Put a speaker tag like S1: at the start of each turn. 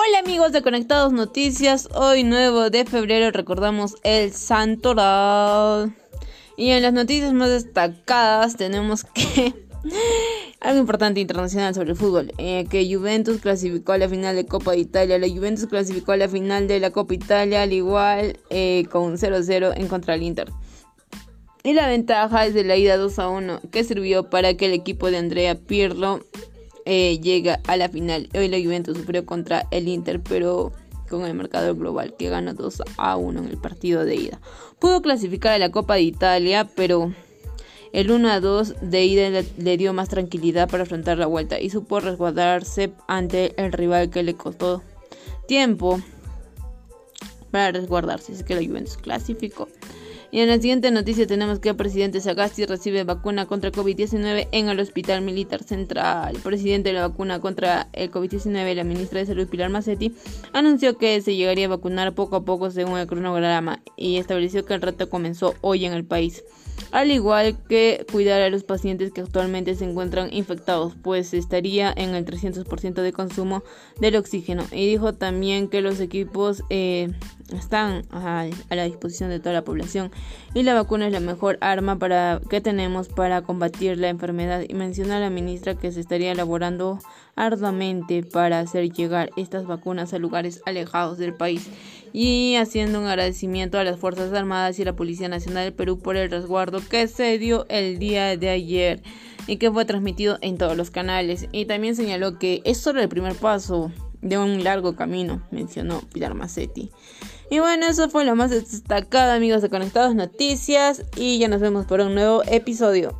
S1: Hola amigos de Conectados Noticias, hoy nuevo de febrero recordamos el Santoral. Y en las noticias más destacadas tenemos que algo importante internacional sobre el fútbol, eh, que Juventus clasificó a la final de Copa de Italia. La Juventus clasificó a la final de la Copa Italia al igual eh, con 0-0 en contra del Inter. Y la ventaja es de la ida 2 1, que sirvió para que el equipo de Andrea Pirlo eh, llega a la final. Hoy la Juventus sufrió contra el Inter, pero con el marcador global que gana 2 a 1 en el partido de ida. Pudo clasificar a la Copa de Italia, pero el 1 a 2 de ida le, dio más tranquilidad para afrontar la vuelta y supo resguardarse ante el rival que le costó tiempo para resguardarse. Así que la Juventus clasificó. Y en la siguiente noticia tenemos que el presidente Sagasti recibe vacuna contra COVID-19 en el Hospital Militar Central. El presidente de la vacuna contra el COVID-19, la ministra de Salud Pilar Macetti, anunció que se llegaría a vacunar poco a poco según el cronograma y estableció que el reto comenzó hoy en el país al igual que cuidar a los pacientes que actualmente se encuentran infectados, pues estaría en el 300% de consumo del oxígeno. Y dijo también que los equipos eh, están a, la disposición de toda la población y la vacuna es la mejor arma para, que tenemos para combatir la enfermedad. Y menciona a la ministra que se estaría elaborando arduamente para hacer llegar estas vacunas a lugares alejados del país y haciendo un agradecimiento a las Fuerzas Armadas y la Policía Nacional del Perú por el resguardo que se dio el día de ayer y que fue transmitido en todos los canales. Y también señaló que es solo el primer paso de un largo camino, mencionó Pilar Macetti. Y bueno, eso fue lo más destacado, amigos de Conectados Noticias, y ya nos vemos por un nuevo episodio.